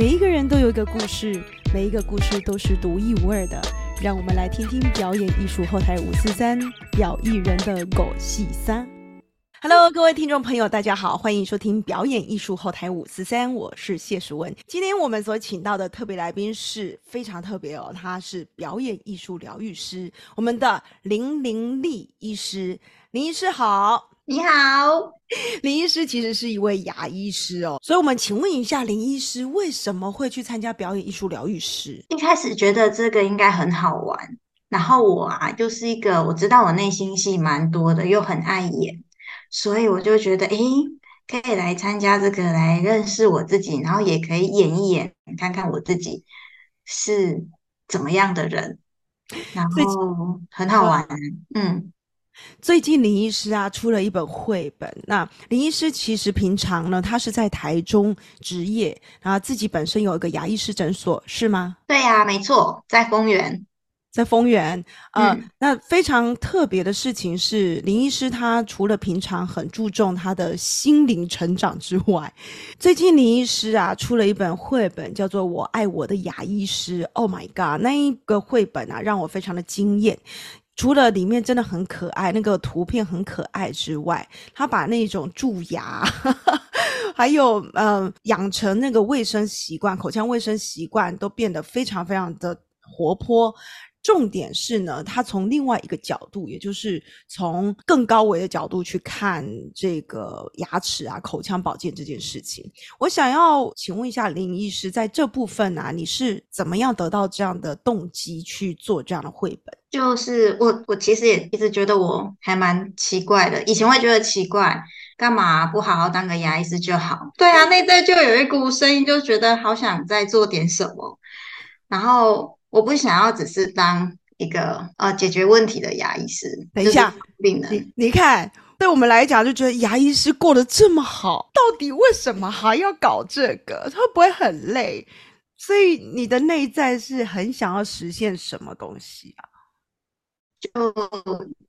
每一个人都有一个故事，每一个故事都是独一无二的。让我们来听听表演艺术后台五四三表艺人的狗戏三。Hello，各位听众朋友，大家好，欢迎收听表演艺术后台五四三，我是谢淑文。今天我们所请到的特别来宾是非常特别哦，他是表演艺术疗愈师，我们的林玲丽医师。林医师好。你好，林医师其实是一位牙医师哦，所以我们请问一下，林医师为什么会去参加表演艺术疗愈师？一开始觉得这个应该很好玩，然后我啊，就是一个我知道我内心戏蛮多的，又很爱演，所以我就觉得，诶，可以来参加这个，来认识我自己，然后也可以演一演，看看我自己是怎么样的人，然后很好玩，嗯。最近林医师啊出了一本绘本。那林医师其实平常呢，他是在台中职业，然后自己本身有一个牙医师诊所，是吗？对呀，没错，在丰原，在丰原。嗯，那非常特别的事情是，林医师他除了平常很注重他的心灵成长之外，最近林医师啊出了一本绘本，叫做《我爱我的牙医师》。Oh my god，那一个绘本啊，让我非常的惊艳。除了里面真的很可爱，那个图片很可爱之外，他把那种蛀牙，还有嗯养成那个卫生习惯、口腔卫生习惯都变得非常非常的活泼。重点是呢，他从另外一个角度，也就是从更高维的角度去看这个牙齿啊、口腔保健这件事情。我想要请问一下林医师，在这部分啊，你是怎么样得到这样的动机去做这样的绘本？就是我，我其实也一直觉得我还蛮奇怪的。以前会觉得奇怪，干嘛不好好当个牙医师就好？对啊，内在就有一股声音，就觉得好想再做点什么，然后。我不想要只是当一个呃解决问题的牙医师。等一下，病人，你看，对我们来讲就觉得牙医师过得这么好，到底为什么还要搞这个？他会不会很累？所以你的内在是很想要实现什么东西啊？就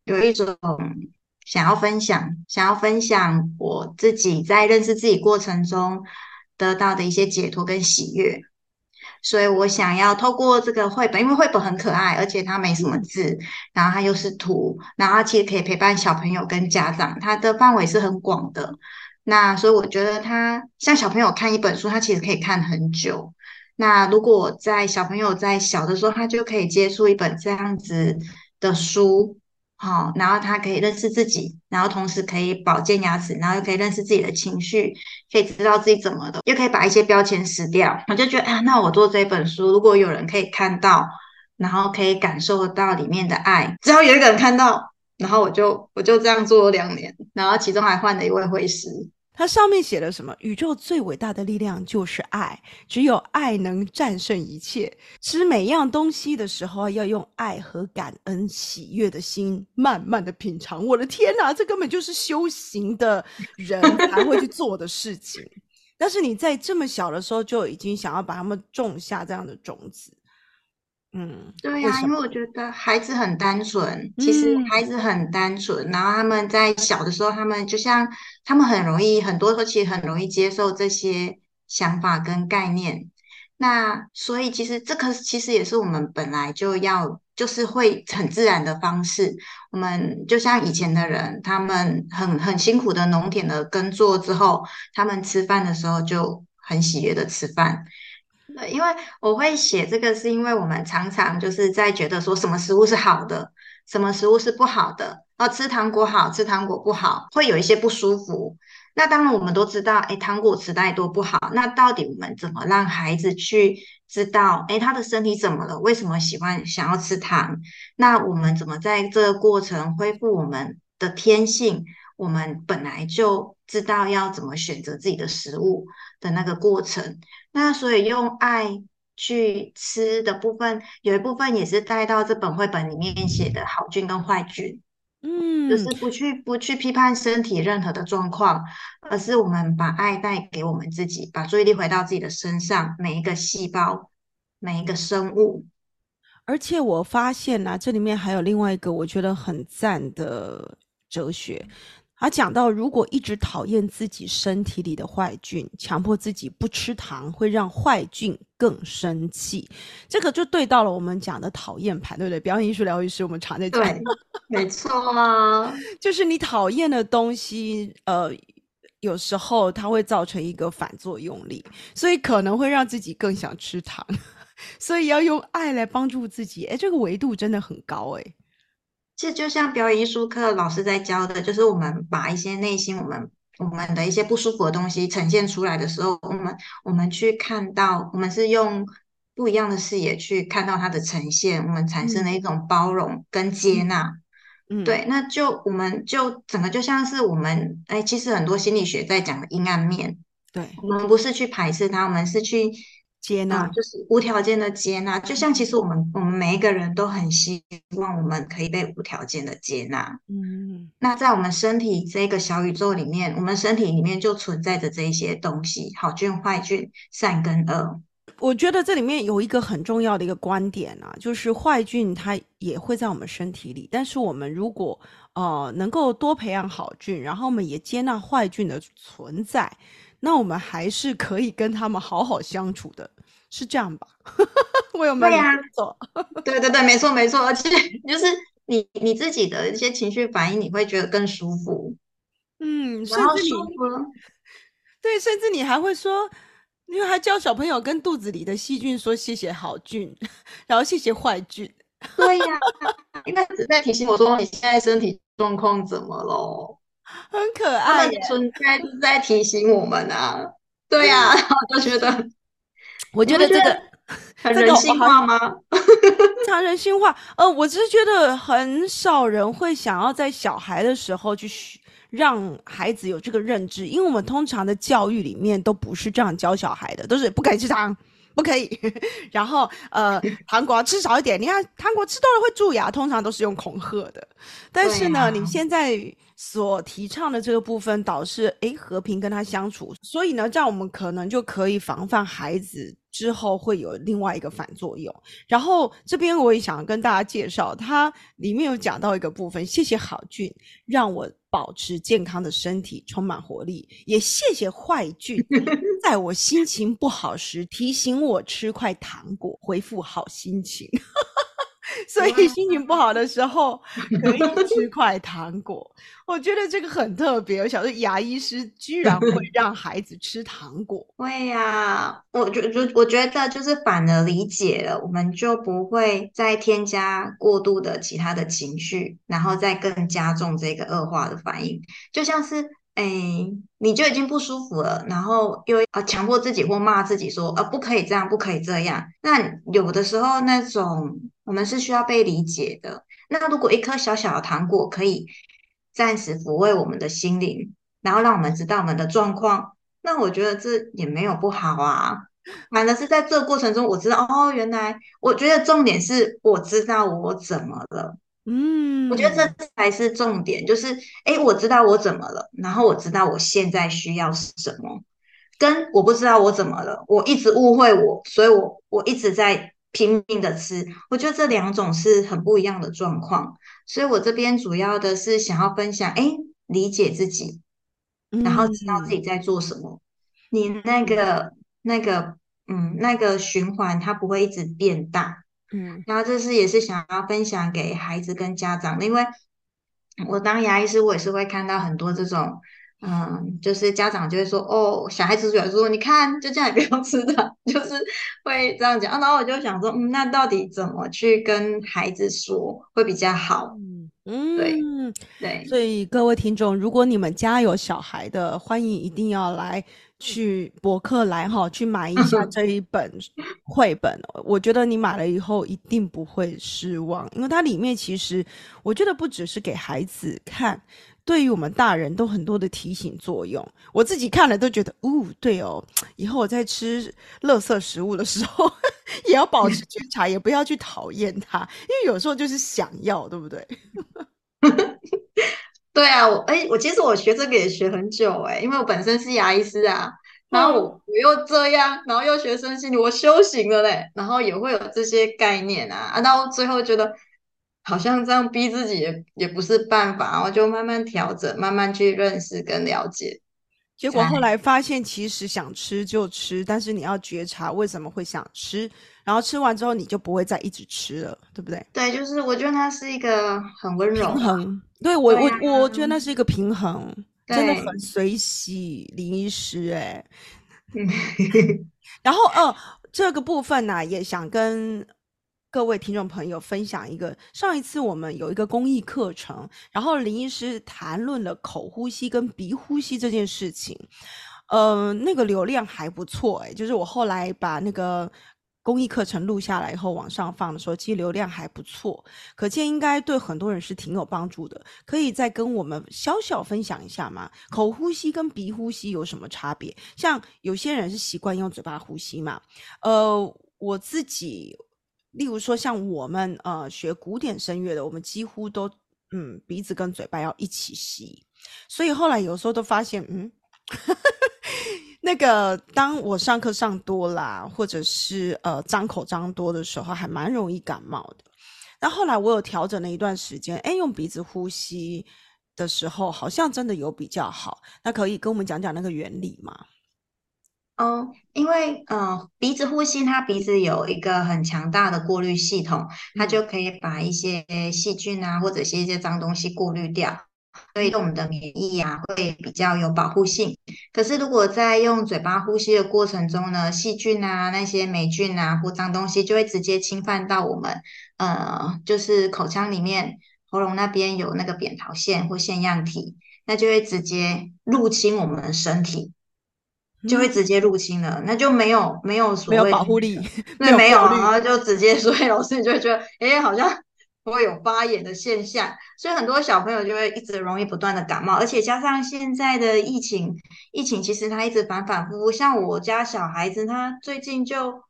有一种想要分享，想要分享我自己在认识自己过程中得到的一些解脱跟喜悦。所以我想要透过这个绘本，因为绘本很可爱，而且它没什么字，然后它又是图，然后它其实可以陪伴小朋友跟家长，它的范围是很广的。那所以我觉得它像小朋友看一本书，他其实可以看很久。那如果在小朋友在小的时候，他就可以接触一本这样子的书。好，然后他可以认识自己，然后同时可以保健牙齿，然后又可以认识自己的情绪，可以知道自己怎么的，又可以把一些标签撕掉。我就觉得，啊，那我做这本书，如果有人可以看到，然后可以感受得到里面的爱，只要有一个人看到，然后我就我就这样做了两年，然后其中还换了一位会师。它上面写了什么？宇宙最伟大的力量就是爱，只有爱能战胜一切。吃每样东西的时候，要用爱和感恩、喜悦的心，慢慢的品尝。我的天哪，这根本就是修行的人 才会去做的事情。但是你在这么小的时候就已经想要把他们种下这样的种子。嗯，对呀，因为我觉得孩子很单纯，其实孩子很单纯，然后他们在小的时候，他们就像他们很容易，很多时候其实很容易接受这些想法跟概念。那所以其实这个其实也是我们本来就要，就是会很自然的方式。我们就像以前的人，他们很很辛苦的农田的耕作之后，他们吃饭的时候就很喜悦的吃饭。对，因为我会写这个，是因为我们常常就是在觉得说什么食物是好的，什么食物是不好的。哦，吃糖果好吃糖果不好，会有一些不舒服。那当然我们都知道，哎，糖果吃太多不好。那到底我们怎么让孩子去知道，哎，他的身体怎么了？为什么喜欢想要吃糖？那我们怎么在这个过程恢复我们的天性？我们本来就知道要怎么选择自己的食物的那个过程。那所以用爱去吃的部分，有一部分也是带到这本绘本里面写的好菌跟坏菌，嗯，就是不去不去批判身体任何的状况，而是我们把爱带给我们自己，把注意力回到自己的身上，每一个细胞，每一个生物。而且我发现呢，这里面还有另外一个我觉得很赞的哲学。他讲到，如果一直讨厌自己身体里的坏菌，强迫自己不吃糖，会让坏菌更生气。这个就对到了我们讲的讨厌盘，对不对？表演艺术疗愈师，我们常在讲。对，没错啊，就是你讨厌的东西，呃，有时候它会造成一个反作用力，所以可能会让自己更想吃糖。所以要用爱来帮助自己，哎，这个维度真的很高，哎。其实就像表演艺术课老师在教的，就是我们把一些内心我们我们的一些不舒服的东西呈现出来的时候，我们我们去看到，我们是用不一样的视野去看到它的呈现，我们产生了一种包容跟接纳。嗯，对，那就我们就整个就像是我们哎，其实很多心理学在讲的阴暗面，对我们不是去排斥它，我们是去。接纳就是无条件的接纳，就像其实我们我们每一个人都很希望我们可以被无条件的接纳。嗯，那在我们身体这个小宇宙里面，我们身体里面就存在着这一些东西，好菌、坏菌、善跟恶。我觉得这里面有一个很重要的一个观点啊，就是坏菌它也会在我们身体里，但是我们如果呃能够多培养好菌，然后我们也接纳坏菌的存在。那我们还是可以跟他们好好相处的，是这样吧？我有没有错？对对对，没错没错，而且就是你你自己的一些情绪反应，你会觉得更舒服。嗯，甚至你 对，甚至你还会说，因为还教小朋友跟肚子里的细菌说谢谢好菌，然后谢谢坏菌。对呀，应该只在提醒我说你现在身体状况怎么了。很可爱，存在是在提醒我们啊。对呀，我就觉得，我觉得这个很人性化吗？非常人性化。呃，我只是觉得很少人会想要在小孩的时候去让孩子有这个认知，因为我们通常的教育里面都不是这样教小孩的，都是不可以吃糖，不可以。然后呃，糖果吃少一点。你看，糖果吃多了会蛀牙，通常都是用恐吓的。但是呢，你现在。所提倡的这个部分，导致诶和平跟他相处，所以呢，这样我们可能就可以防范孩子之后会有另外一个反作用。然后这边我也想跟大家介绍，它里面有讲到一个部分，谢谢郝俊让我保持健康的身体，充满活力，也谢谢坏菌 在我心情不好时提醒我吃块糖果，恢复好心情。所以心情不好的时候 可以吃块糖果，我觉得这个很特别。我想说，牙医师居然会 让孩子吃糖果。会呀，我觉就我觉得就是反而理解了，我们就不会再添加过度的其他的情绪，然后再更加重这个恶化的反应，就像是。哎，你就已经不舒服了，然后又啊强迫自己或骂自己说，呃，不可以这样，不可以这样。那有的时候那种我们是需要被理解的。那如果一颗小小的糖果可以暂时抚慰我们的心灵，然后让我们知道我们的状况，那我觉得这也没有不好啊。反而是在这个过程中，我知道哦，原来我觉得重点是我知道我怎么了。嗯，我觉得这才是重点，就是哎，我知道我怎么了，然后我知道我现在需要什么，跟我不知道我怎么了，我一直误会我，所以我我一直在拼命的吃，我觉得这两种是很不一样的状况，所以我这边主要的是想要分享，哎，理解自己，然后知道自己在做什么，你那个那个嗯那个循环它不会一直变大。嗯，然后这是也是想要分享给孩子跟家长，因为我当牙医师，我也是会看到很多这种，嗯，就是家长就会说，哦，小孩子主要说，你看就这样也不用吃的，就是会这样讲。然后我就想说，嗯，那到底怎么去跟孩子说会比较好？嗯，对对。所以各位听众，如果你们家有小孩的，欢迎一定要来。去博客来哈，去买一下这一本 绘本。我觉得你买了以后一定不会失望，因为它里面其实我觉得不只是给孩子看，对于我们大人都很多的提醒作用。我自己看了都觉得，哦，对哦，以后我在吃垃圾食物的时候 也要保持觉察，也不要去讨厌它，因为有时候就是想要，对不对？对啊，我哎，我其实我学这个也学很久哎，因为我本身是牙医师啊，然后我我又这样，然后又学身心理，我修行了嘞，然后也会有这些概念啊，啊，到最后觉得好像这样逼自己也也不是办法，然后就慢慢调整，慢慢去认识跟了解。结果后来发现，其实想吃就吃，但是你要觉察为什么会想吃，然后吃完之后你就不会再一直吃了，对不对？对，就是我觉得它是一个很温柔平衡。对我我我觉得那是一个平衡，真的很随喜林医师哎。然后呃，这个部分呢，也想跟。各位听众朋友，分享一个上一次我们有一个公益课程，然后林医师谈论了口呼吸跟鼻呼吸这件事情，呃，那个流量还不错哎，就是我后来把那个公益课程录下来以后往上放的时候，其实流量还不错，可见应该对很多人是挺有帮助的。可以再跟我们小小分享一下吗？口呼吸跟鼻呼吸有什么差别？像有些人是习惯用嘴巴呼吸嘛，呃，我自己。例如说，像我们呃学古典声乐的，我们几乎都嗯鼻子跟嘴巴要一起吸，所以后来有时候都发现，嗯，那个当我上课上多啦，或者是呃张口张多的时候，还蛮容易感冒的。那后来我有调整了一段时间，哎，用鼻子呼吸的时候，好像真的有比较好。那可以跟我们讲讲那个原理吗？哦，因为呃，鼻子呼吸，它鼻子有一个很强大的过滤系统，它就可以把一些细菌啊，或者是一些脏东西过滤掉，所以对我们的免疫啊会比较有保护性。可是如果在用嘴巴呼吸的过程中呢，细菌啊、那些霉菌啊或脏东西就会直接侵犯到我们，呃，就是口腔里面喉咙那边有那个扁桃腺或腺样体，那就会直接入侵我们的身体。就会直接入侵了，那就没有没有所谓保护力，那没有，然后就直接，所以老师你就会觉得，哎，好像会有发炎的现象，所以很多小朋友就会一直容易不断的感冒，而且加上现在的疫情，疫情其实它一直反反复复，像我家小孩子，他最近就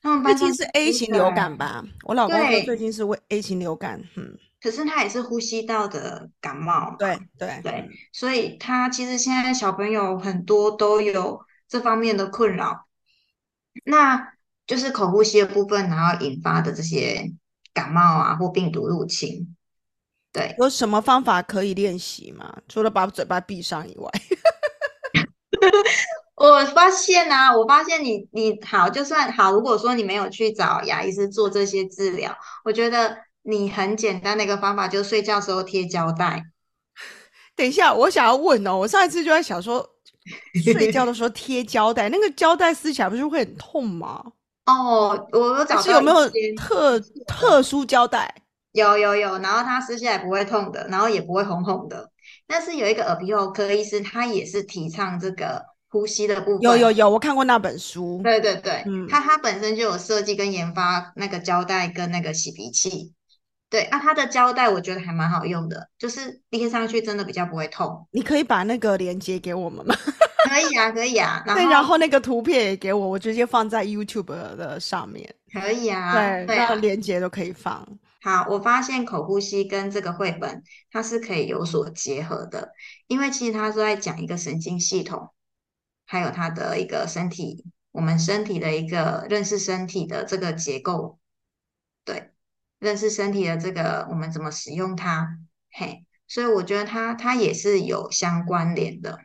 他们，最近是 A 型流感吧？我老公说最近是为 A 型流感，嗯。可是他也是呼吸道的感冒，对对对，所以他其实现在小朋友很多都有这方面的困扰，那就是口呼吸的部分，然后引发的这些感冒啊或病毒入侵。对，有什么方法可以练习吗？除了把嘴巴闭上以外，我发现啊，我发现你你好，就算好，如果说你没有去找牙医师做这些治疗，我觉得。你很简单的一个方法，就是睡觉时候贴胶带。等一下，我想要问哦，我上一次就在想说，睡觉的时候 贴胶带，那个胶带撕起来不是会很痛吗？哦，我找是有没有特特殊胶带？有有有，然后它撕下来不会痛的，然后也不会红红的。但是有一个耳鼻喉科医师，他也是提倡这个呼吸的部分。有有有，我看过那本书。对对对，他他本身就有设计跟研发那个胶带跟那个洗鼻器。对啊，它的胶带我觉得还蛮好用的，就是贴上去真的比较不会痛。你可以把那个链接给我们吗？可以啊，可以啊。对，然后那个图片也给我，我直接放在 YouTube 的上面。可以啊，对，那个链接都可以放。好，我发现口呼吸跟这个绘本它是可以有所结合的，因为其实它是在讲一个神经系统，还有它的一个身体，我们身体的一个认识身体的这个结构，对。认识身体的这个，我们怎么使用它？嘿，所以我觉得它它也是有相关联的。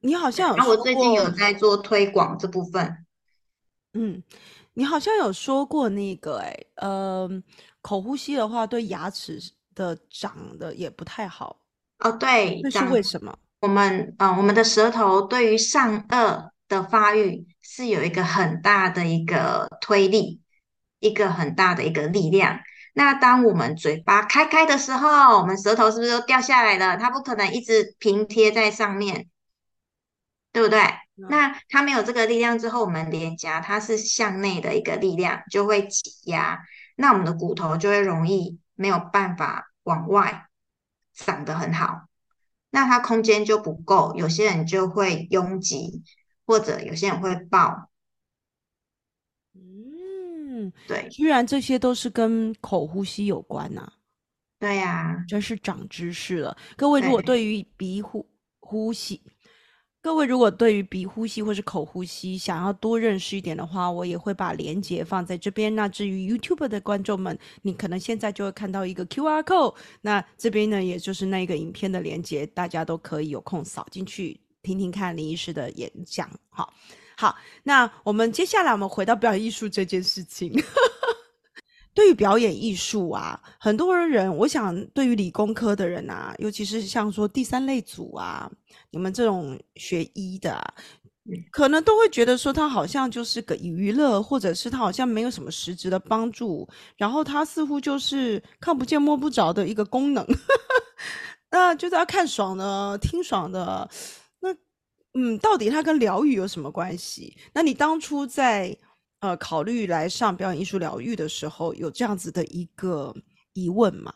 你好像有，那我最近有在做推广这部分。嗯，你好像有说过那个，哎，呃，口呼吸的话，对牙齿的长得也不太好。哦，对，那是为什么？我们啊，我们的舌头对于上颚的发育是有一个很大的一个推力。一个很大的一个力量。那当我们嘴巴开开的时候，我们舌头是不是都掉下来了？它不可能一直平贴在上面，对不对？那它没有这个力量之后，我们脸颊它是向内的一个力量，就会挤压，那我们的骨头就会容易没有办法往外长得很好，那它空间就不够，有些人就会拥挤，或者有些人会爆。对，居然这些都是跟口呼吸有关呐！对呀，真是长知识了。各位，如果对于鼻呼呼吸，各位如果对于鼻呼吸或是口呼吸想要多认识一点的话，我也会把链接放在这边。那至于 YouTube 的观众们，你可能现在就会看到一个 QR code，那这边呢，也就是那个影片的链接，大家都可以有空扫进去听听看林医师的演讲。好，好，那我们接下来我们回到表演艺术这件事情。对于表演艺术啊，很多人，我想对于理工科的人啊，尤其是像说第三类组啊，你们这种学医的，可能都会觉得说，它好像就是个娱乐，或者是它好像没有什么实质的帮助，然后它似乎就是看不见摸不着的一个功能，那就是要看爽的，听爽的，那嗯，到底它跟疗愈有什么关系？那你当初在？呃，考虑来上表演艺术疗愈的时候，有这样子的一个疑问吗？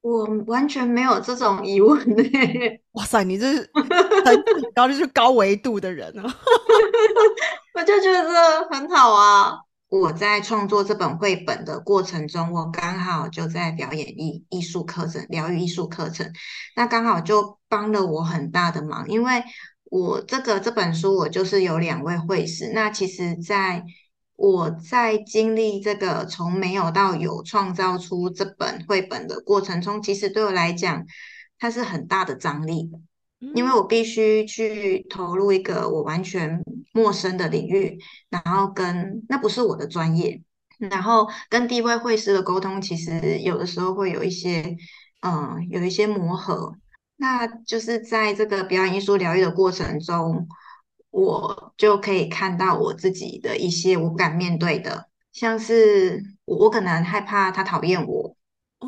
我完全没有这种疑问呢。哇塞，你这是很高，就是高维度的人啊！我就觉得很好啊。我在创作这本绘本的过程中，我刚好就在表演艺艺术课程、疗愈艺术课程，那刚好就帮了我很大的忙，因为。我这个这本书，我就是有两位会师。那其实，在我在经历这个从没有到有创造出这本绘本的过程中，其实对我来讲，它是很大的张力，因为我必须去投入一个我完全陌生的领域，然后跟那不是我的专业，然后跟第一位会师的沟通，其实有的时候会有一些，嗯，有一些磨合。那就是在这个表演艺术疗愈的过程中，我就可以看到我自己的一些我不敢面对的，像是我我可能害怕他讨厌我，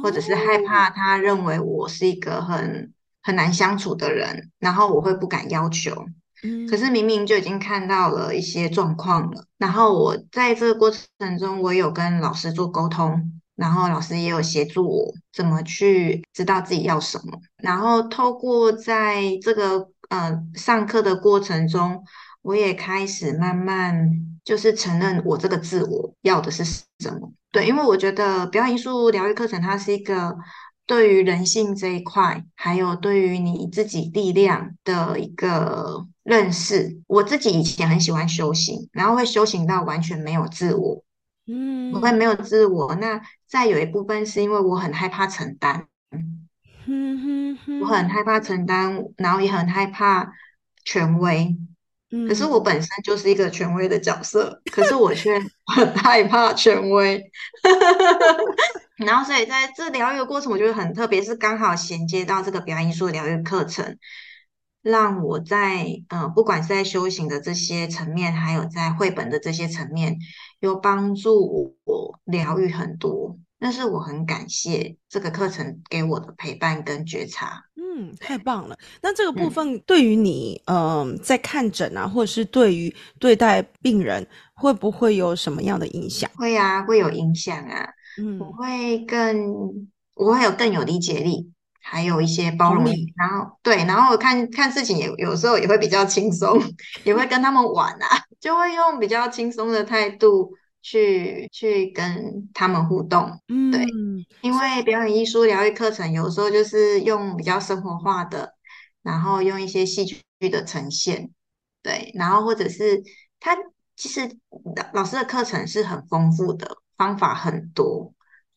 或者是害怕他认为我是一个很很难相处的人，然后我会不敢要求。嗯，可是明明就已经看到了一些状况了，然后我在这个过程中，我有跟老师做沟通。然后老师也有协助我怎么去知道自己要什么，然后透过在这个呃上课的过程中，我也开始慢慢就是承认我这个自我要的是什么。对，因为我觉得表演艺术疗愈课程它是一个对于人性这一块，还有对于你自己力量的一个认识。我自己以前很喜欢修行，然后会修行到完全没有自我。嗯，我会没有自我。那再有一部分是因为我很害怕承担，嗯哼，我很害怕承担，然后也很害怕权威。可是我本身就是一个权威的角色，可是我却很害怕权威。然后，所以在这疗愈的过程，我觉得很特别，是刚好衔接到这个表演艺术疗愈课程。让我在呃，不管是在修行的这些层面，还有在绘本的这些层面，有帮助我疗愈很多。但是我很感谢这个课程给我的陪伴跟觉察。嗯，太棒了。那这个部分对于你，嗯，在看诊啊，或者是对于对待病人，会不会有什么样的影响？会啊，会有影响啊。嗯，我会更，我会有更有理解力。还有一些包容力，然后对，然后看看事情也有时候也会比较轻松，也会跟他们玩啊，就会用比较轻松的态度去去跟他们互动。嗯，对，因为表演艺术疗愈课程有时候就是用比较生活化的，然后用一些戏剧的呈现，对，然后或者是他其实老师的课程是很丰富的，方法很多。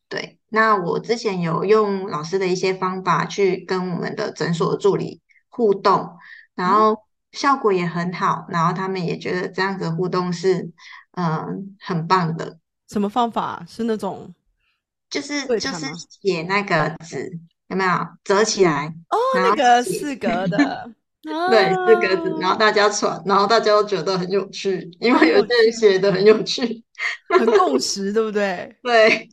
对，那我之前有用老师的一些方法去跟我们的诊所助理互动，然后效果也很好，然后他们也觉得这样子互动是嗯很棒的。什么方法？是那种就是就是写那个纸有没有折起来？哦，那个四格的，对，四格子，然后大家传，然后大家都觉得很有趣，因为有些人写的很有趣，很共 识，对不对？对。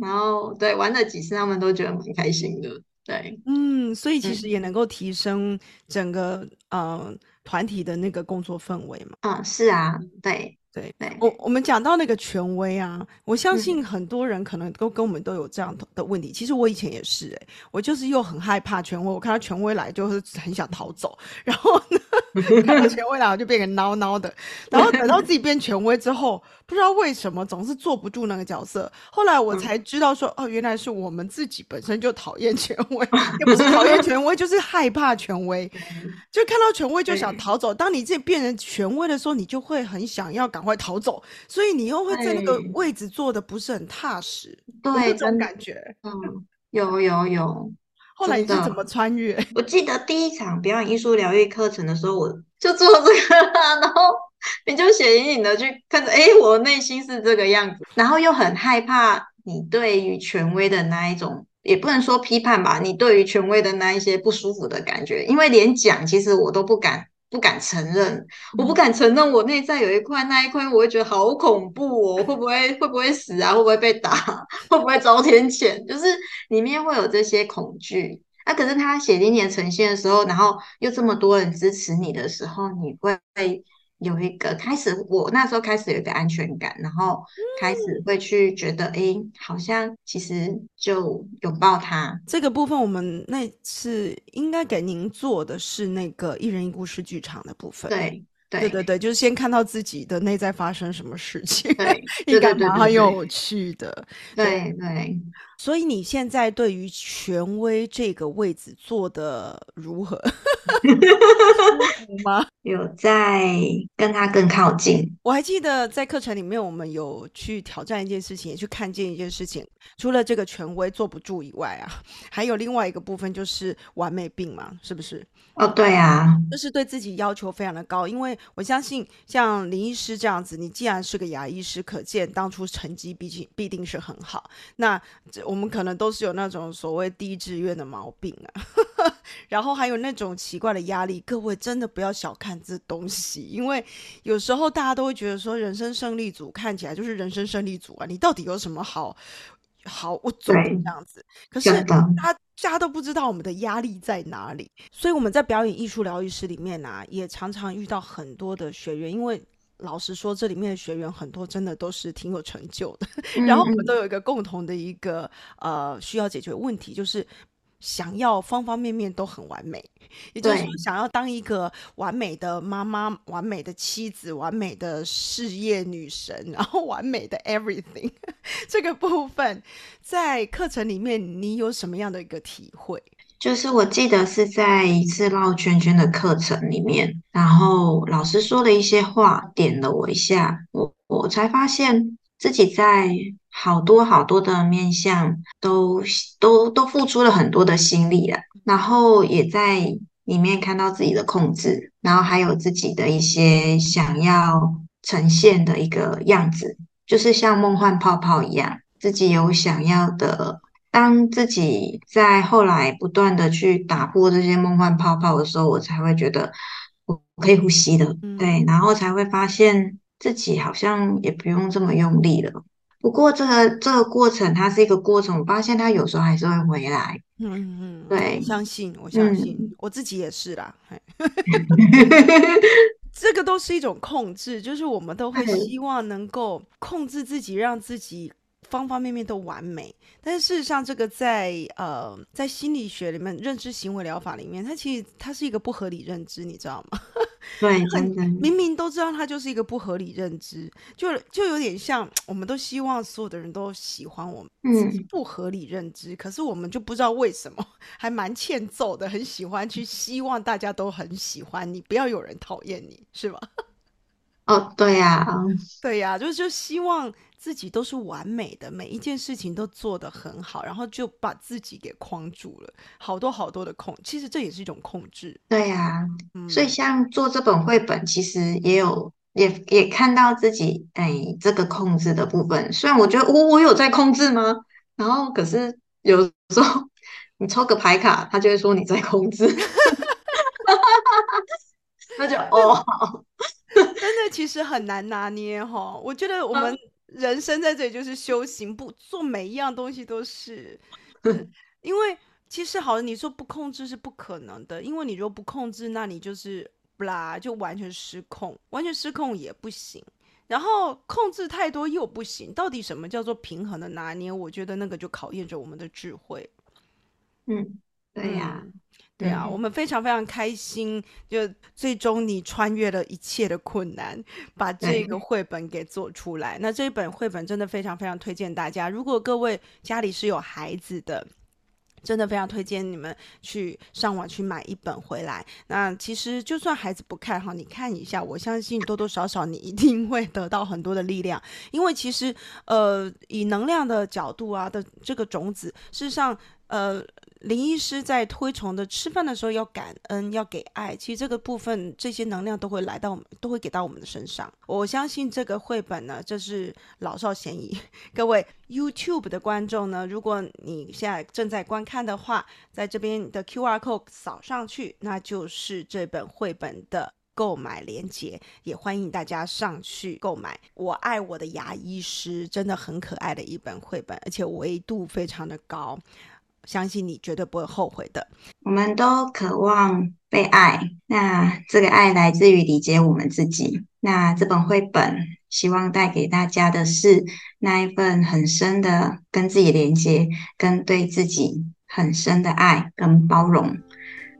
然后对玩了几次，他们都觉得蛮开心的。对，嗯，所以其实也能够提升整个呃团体的那个工作氛围嘛。嗯，是啊，对对对。我我们讲到那个权威啊，我相信很多人可能都跟我们都有这样的问题。其实我以前也是，哎，我就是又很害怕权威，我看到权威来就是很想逃走。然后呢，看到权威了就变成孬孬的，然后等到自己变权威之后，不知道为什么总是坐不住那个角色。后来我才知道说，哦，原来是我们自己本身就讨厌权威，也不是讨厌权威，就是害怕权威，就看到权威就想逃走。当你自己变成权威的时候，你就会很想要赶快逃走，所以你又会在那个位置坐的不是很踏实，对，这种感觉，嗯，有有有。后来你是怎么穿越？我记得第一场表演艺术疗愈课程的时候，我就做这个，然后你就血隐隐的去看着，哎，我内心是这个样子，然后又很害怕你对于权威的那一种，也不能说批判吧，你对于权威的那一些不舒服的感觉，因为连讲其实我都不敢。不敢承认，我不敢承认我内在有一块那一块，我会觉得好恐怖哦，会不会会不会死啊？会不会被打？会不会遭天谴？就是里面会有这些恐惧。那可是他血淋淋呈现的时候，然后又这么多人支持你的时候，你会。有一个开始，我那时候开始有一个安全感，然后开始会去觉得，哎，好像其实就拥抱他这个部分。我们那次应该给您做的是那个一人一故事剧场的部分。对对对对，就是先看到自己的内在发生什么事情，对，应该蛮有趣的。对对。所以你现在对于权威这个位置做的如何？吗？有在跟他更靠近。我还记得在课程里面，我们有去挑战一件事情，也去看见一件事情。除了这个权威坐不住以外啊，还有另外一个部分就是完美病嘛，是不是？哦，对啊，就是对自己要求非常的高。因为我相信，像林医师这样子，你既然是个牙医师，可见当初成绩毕竟必定是很好。那我们可能都是有那种所谓低志愿的毛病啊，然后还有那种奇怪的压力。各位真的不要小看这东西，因为有时候大家都会觉得说，人生胜利组看起来就是人生胜利组啊，你到底有什么好？好，我做这样子，可是大家都不知道我们的压力在哪里，所以我们在表演艺术疗愈师里面呢，也常常遇到很多的学员，因为老实说，这里面的学员很多真的都是挺有成就的，然后我们都有一个共同的一个呃需要解决问题，就是。想要方方面面都很完美，也就是说，想要当一个完美的妈妈、完美的妻子、完美的事业女神，然后完美的 everything。这个部分在课程里面，你有什么样的一个体会？就是我记得是在一次绕圈圈的课程里面，然后老师说了一些话点了我一下，我我才发现自己在。好多好多的面相都都都付出了很多的心力了，然后也在里面看到自己的控制，然后还有自己的一些想要呈现的一个样子，就是像梦幻泡泡一样，自己有想要的。当自己在后来不断的去打破这些梦幻泡泡的时候，我才会觉得我可以呼吸的，对，然后才会发现自己好像也不用这么用力了。不过这个这个过程，它是一个过程。我发现它有时候还是会回来。嗯嗯，对，相信我相信我自己也是啦。这个都是一种控制，就是我们都会希望能够控制自己，让自己方方面面都完美。但是事实上，这个在呃在心理学里面，认知行为疗法里面，它其实它是一个不合理认知，你知道吗？对，真的，明明都知道它就是一个不合理认知，就就有点像，我们都希望所有的人都喜欢我们，嗯，不合理认知，可是我们就不知道为什么，还蛮欠揍的，很喜欢去希望大家都很喜欢你，不要有人讨厌你，是吧？哦，对呀，对呀，就就希望。自己都是完美的，每一件事情都做得很好，然后就把自己给框住了，好多好多的控，其实这也是一种控制。对呀，所以像做这本绘本，其实也有也也看到自己哎这个控制的部分。虽然我觉得我我有在控制吗？然后可是有时候你抽个牌卡，他就会说你在控制，那就哦，真的其实很难拿捏哈。我觉得我们。人生在这里就是修行，不做每一样东西都是，因为其实好，你说不控制是不可能的，因为你如果不控制，那你就是不啦，就完全失控，完全失控也不行，然后控制太多又不行，到底什么叫做平衡的拿捏？我觉得那个就考验着我们的智慧。嗯，对呀。对啊，我们非常非常开心，就最终你穿越了一切的困难，把这个绘本给做出来。那这本绘本真的非常非常推荐大家，如果各位家里是有孩子的。真的非常推荐你们去上网去买一本回来。那其实就算孩子不看哈，你看一下，我相信多多少少你一定会得到很多的力量。因为其实呃，以能量的角度啊的这个种子，事实上呃。林医师在推崇的吃饭的时候要感恩，要给爱。其实这个部分，这些能量都会来到我们，都会给到我们的身上。我相信这个绘本呢，这是老少咸宜。各位 YouTube 的观众呢，如果你现在正在观看的话，在这边的 QR code 扫上去，那就是这本绘本的购买链接。也欢迎大家上去购买。我爱我的牙医师，真的很可爱的一本绘本，而且维度非常的高。相信你绝对不会后悔的。我们都渴望被爱，那这个爱来自于理解我们自己。那这本绘本希望带给大家的是那一份很深的跟自己连接，跟对自己很深的爱跟包容。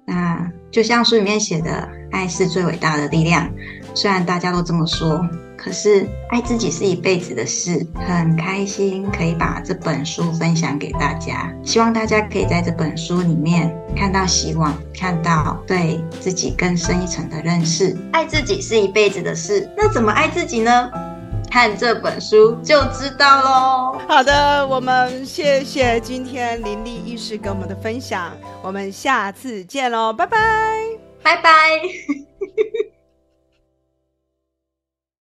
那就像书里面写的，爱是最伟大的力量。虽然大家都这么说。可是爱自己是一辈子的事，很开心可以把这本书分享给大家。希望大家可以在这本书里面看到希望，看到对自己更深一层的认识。爱自己是一辈子的事，那怎么爱自己呢？看这本书就知道喽。好的，我们谢谢今天林立医师给我们的分享，我们下次见喽，拜拜，拜拜。